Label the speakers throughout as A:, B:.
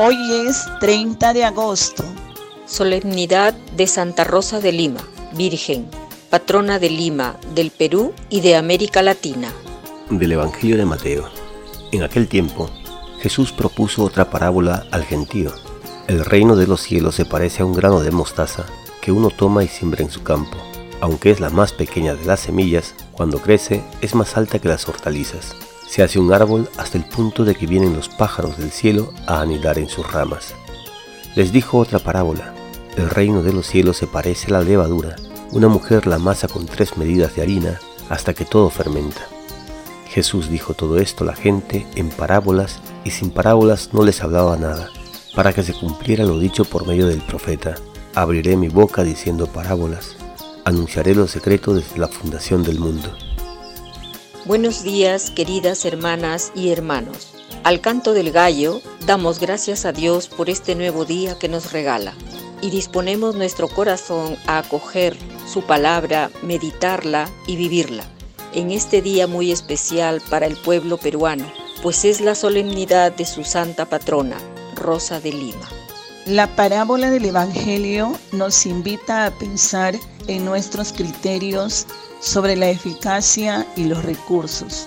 A: Hoy es 30 de agosto.
B: Solemnidad de Santa Rosa de Lima, Virgen, patrona de Lima, del Perú y de América Latina.
C: Del Evangelio de Mateo. En aquel tiempo, Jesús propuso otra parábola al gentío. El reino de los cielos se parece a un grano de mostaza que uno toma y siembra en su campo. Aunque es la más pequeña de las semillas, cuando crece es más alta que las hortalizas. Se hace un árbol hasta el punto de que vienen los pájaros del cielo a anidar en sus ramas. Les dijo otra parábola. El reino de los cielos se parece a la levadura. Una mujer la masa con tres medidas de harina hasta que todo fermenta. Jesús dijo todo esto a la gente en parábolas y sin parábolas no les hablaba nada, para que se cumpliera lo dicho por medio del profeta. Abriré mi boca diciendo parábolas, anunciaré lo secreto desde la fundación del mundo.
B: Buenos días, queridas hermanas y hermanos. Al canto del gallo, damos gracias a Dios por este nuevo día que nos regala y disponemos nuestro corazón a acoger su palabra, meditarla y vivirla en este día muy especial para el pueblo peruano, pues es la solemnidad de su santa patrona, Rosa de Lima.
A: La parábola del Evangelio nos invita a pensar en nuestros criterios sobre la eficacia y los recursos.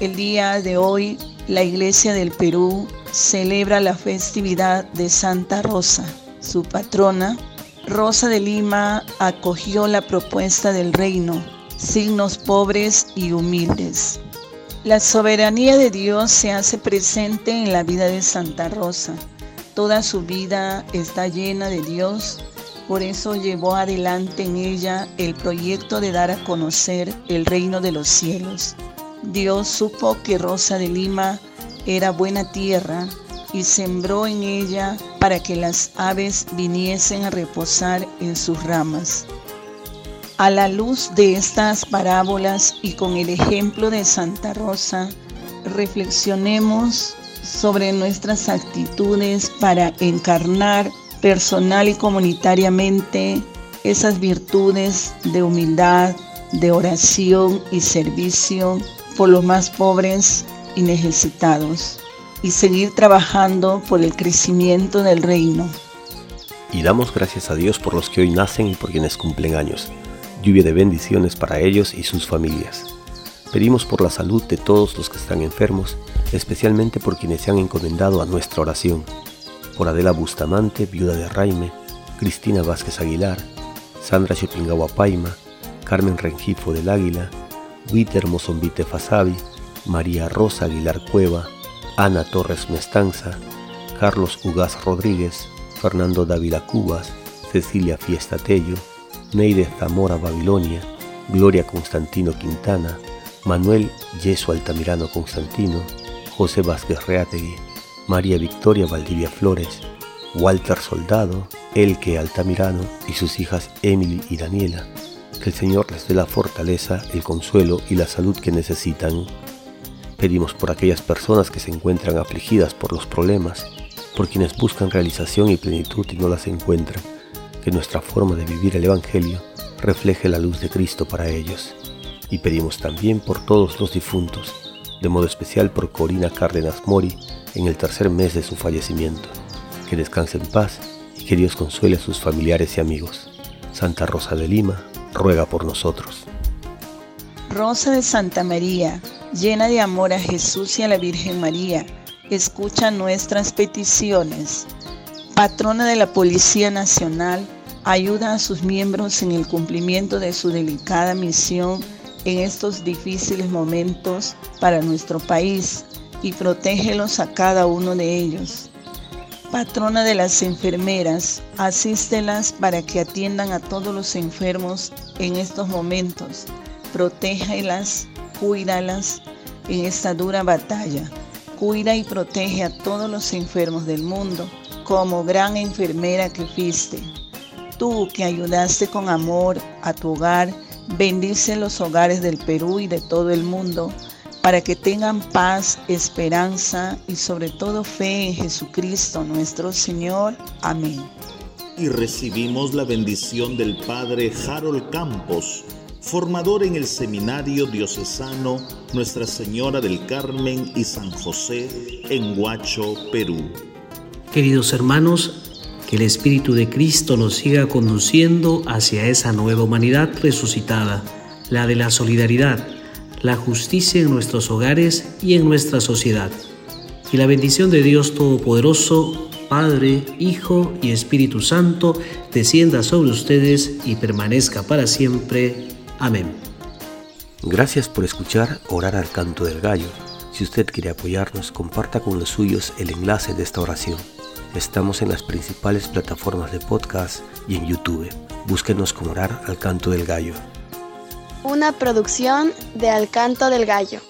A: El día de hoy, la Iglesia del Perú celebra la festividad de Santa Rosa, su patrona. Rosa de Lima acogió la propuesta del reino signos pobres y humildes. La soberanía de Dios se hace presente en la vida de Santa Rosa. Toda su vida está llena de Dios, por eso llevó adelante en ella el proyecto de dar a conocer el reino de los cielos. Dios supo que Rosa de Lima era buena tierra y sembró en ella para que las aves viniesen a reposar en sus ramas. A la luz de estas parábolas y con el ejemplo de Santa Rosa, reflexionemos sobre nuestras actitudes para encarnar personal y comunitariamente esas virtudes de humildad, de oración y servicio por los más pobres y necesitados y seguir trabajando por el crecimiento del reino.
C: Y damos gracias a Dios por los que hoy nacen y por quienes cumplen años lluvia de bendiciones para ellos y sus familias. Pedimos por la salud de todos los que están enfermos, especialmente por quienes se han encomendado a nuestra oración. Por Adela Bustamante, viuda de Raime, Cristina Vázquez Aguilar, Sandra Chopingawa Paima, Carmen Rengifo del Águila, Witer Mozombite Fasabi, María Rosa Aguilar Cueva, Ana Torres Mestanza, Carlos Ugaz Rodríguez, Fernando Dávila Cubas, Cecilia Fiesta Tello, Neide Zamora Babilonia, Gloria Constantino Quintana, Manuel Yeso Altamirano Constantino, José Vázquez Reategui, María Victoria Valdivia Flores, Walter Soldado, Elke Altamirano y sus hijas Emily y Daniela. Que el Señor les dé la fortaleza, el consuelo y la salud que necesitan. Pedimos por aquellas personas que se encuentran afligidas por los problemas, por quienes buscan realización y plenitud y no las encuentran que nuestra forma de vivir el Evangelio refleje la luz de Cristo para ellos. Y pedimos también por todos los difuntos, de modo especial por Corina Cárdenas Mori en el tercer mes de su fallecimiento. Que descanse en paz y que Dios consuele a sus familiares y amigos. Santa Rosa de Lima, ruega por nosotros.
A: Rosa de Santa María, llena de amor a Jesús y a la Virgen María, escucha nuestras peticiones patrona de la Policía Nacional, ayuda a sus miembros en el cumplimiento de su delicada misión en estos difíciles momentos para nuestro país y protégelos a cada uno de ellos. Patrona de las enfermeras, asístelas para que atiendan a todos los enfermos en estos momentos. Protégelas, cuídalas en esta dura batalla. Cuida y protege a todos los enfermos del mundo como gran enfermera que fuiste. Tú que ayudaste con amor a tu hogar, bendice los hogares del Perú y de todo el mundo para que tengan paz, esperanza y sobre todo fe en Jesucristo nuestro Señor. Amén.
D: Y recibimos la bendición del Padre Harold Campos, formador en el Seminario Diocesano Nuestra Señora del Carmen y San José en Huacho, Perú.
E: Queridos hermanos, que el Espíritu de Cristo nos siga conduciendo hacia esa nueva humanidad resucitada, la de la solidaridad, la justicia en nuestros hogares y en nuestra sociedad. Y la bendición de Dios Todopoderoso, Padre, Hijo y Espíritu Santo, descienda sobre ustedes y permanezca para siempre. Amén.
C: Gracias por escuchar Orar al Canto del Gallo. Si usted quiere apoyarnos, comparta con los suyos el enlace de esta oración. Estamos en las principales plataformas de podcast y en YouTube. Búsquenos como Orar al Canto del Gallo.
F: Una producción de Al Canto del Gallo.